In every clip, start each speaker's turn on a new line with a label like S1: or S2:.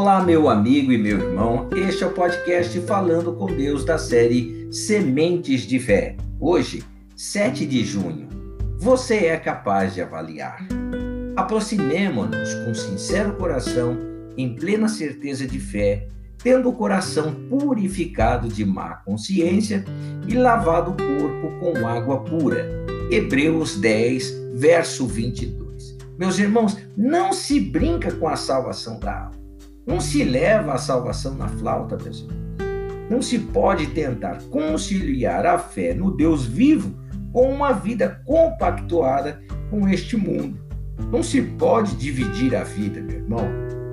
S1: Olá, meu amigo e meu irmão. Este é o podcast Falando com Deus da série Sementes de Fé. Hoje, 7 de junho. Você é capaz de avaliar. Aproximemo-nos com sincero coração, em plena certeza de fé, tendo o coração purificado de má consciência e lavado o corpo com água pura. Hebreus 10, verso 22. Meus irmãos, não se brinca com a salvação da alma. Não se leva a salvação na flauta, irmãos. Não se pode tentar conciliar a fé no Deus vivo com uma vida compactuada com este mundo. Não se pode dividir a vida, meu irmão.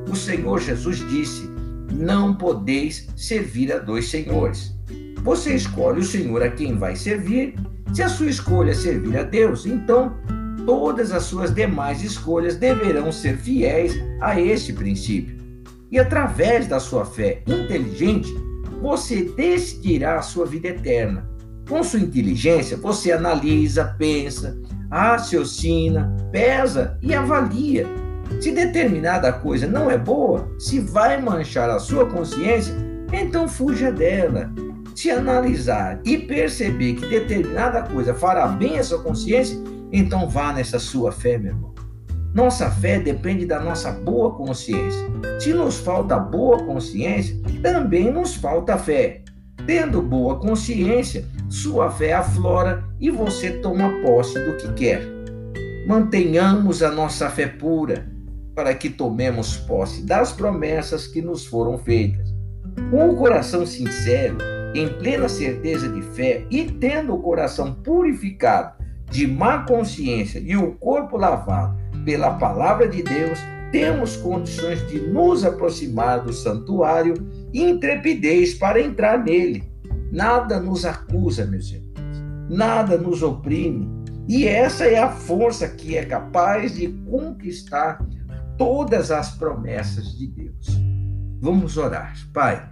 S1: O Senhor Jesus disse: Não podeis servir a dois senhores. Você escolhe o Senhor a quem vai servir. Se a sua escolha é servir a Deus, então todas as suas demais escolhas deverão ser fiéis a este princípio. E através da sua fé inteligente, você decidirá a sua vida eterna. Com sua inteligência, você analisa, pensa, raciocina, pesa e avalia. Se determinada coisa não é boa, se vai manchar a sua consciência, então fuja dela. Se analisar e perceber que determinada coisa fará bem à sua consciência, então vá nessa sua fé, meu irmão. Nossa fé depende da nossa boa consciência. Se nos falta boa consciência, também nos falta fé. Tendo boa consciência, sua fé aflora e você toma posse do que quer. Mantenhamos a nossa fé pura, para que tomemos posse das promessas que nos foram feitas. Com o coração sincero, em plena certeza de fé e tendo o coração purificado de má consciência e o corpo lavado pela palavra de Deus, temos condições de nos aproximar do santuário e intrepidez para entrar nele. Nada nos acusa, meus irmãos, nada nos oprime, e essa é a força que é capaz de conquistar todas as promessas de Deus. Vamos orar. Pai,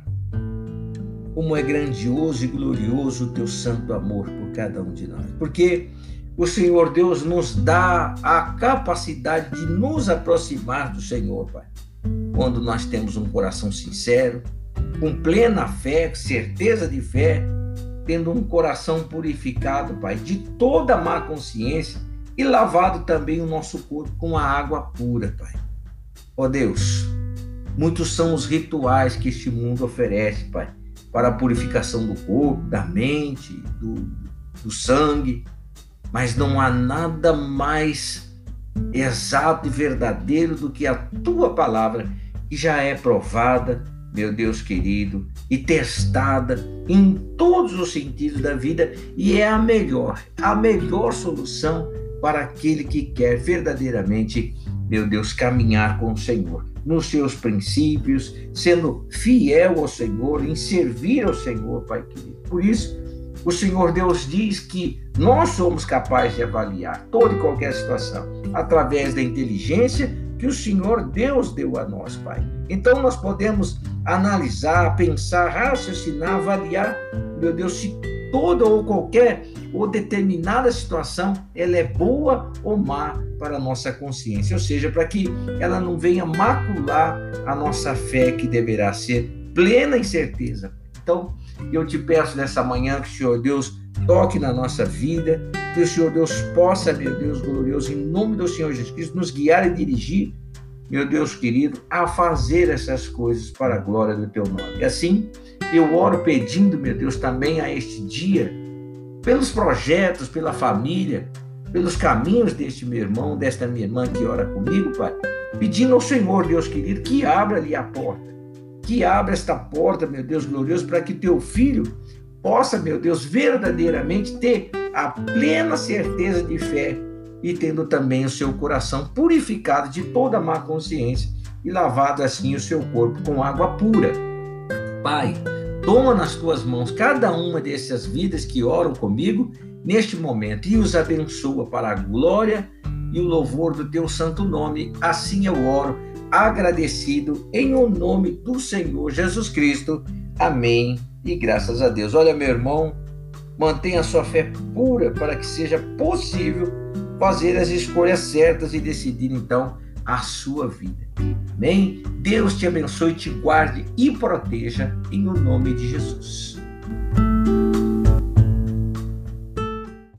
S1: como é grandioso e glorioso o teu santo amor por cada um de nós. Porque o Senhor Deus nos dá a capacidade de nos aproximar do Senhor, Pai. Quando nós temos um coração sincero, com plena fé, certeza de fé, tendo um coração purificado, Pai, de toda má consciência e lavado também o nosso corpo com a água pura, Pai. Ó Deus, muitos são os rituais que este mundo oferece, Pai, para a purificação do corpo, da mente, do, do sangue, mas não há nada mais exato e verdadeiro do que a tua palavra, que já é provada, meu Deus querido, e testada em todos os sentidos da vida e é a melhor, a melhor solução para aquele que quer verdadeiramente, meu Deus, caminhar com o Senhor, nos seus princípios, sendo fiel ao Senhor, em servir ao Senhor, Pai querido. Por isso, o Senhor Deus diz que nós somos capazes de avaliar toda e qualquer situação através da inteligência que o Senhor Deus deu a nós, Pai. Então nós podemos analisar, pensar, raciocinar, avaliar, meu Deus, se toda ou qualquer ou determinada situação ela é boa ou má para a nossa consciência, ou seja, para que ela não venha macular a nossa fé que deverá ser plena em certeza. Então, eu te peço nessa manhã que o Senhor Deus toque na nossa vida, que o Senhor Deus possa, meu Deus glorioso, em nome do Senhor Jesus Cristo, nos guiar e dirigir, meu Deus querido, a fazer essas coisas para a glória do teu nome. E assim, eu oro pedindo, meu Deus, também a este dia, pelos projetos, pela família, pelos caminhos deste meu irmão, desta minha irmã que ora comigo, Pai, pedindo ao Senhor, Deus querido, que abra ali a porta que abra esta porta, meu Deus glorioso, para que teu filho possa, meu Deus, verdadeiramente ter a plena certeza de fé e tendo também o seu coração purificado de toda má consciência e lavado assim o seu corpo com água pura. Pai, toma nas tuas mãos cada uma dessas vidas que oram comigo neste momento e os abençoa para a glória e o louvor do teu santo nome. Assim eu oro agradecido em o nome do Senhor Jesus Cristo. Amém. E graças a Deus. Olha, meu irmão, mantenha a sua fé pura para que seja possível fazer as escolhas certas e decidir então a sua vida. Amém? Deus te abençoe, te guarde e proteja em o nome de Jesus.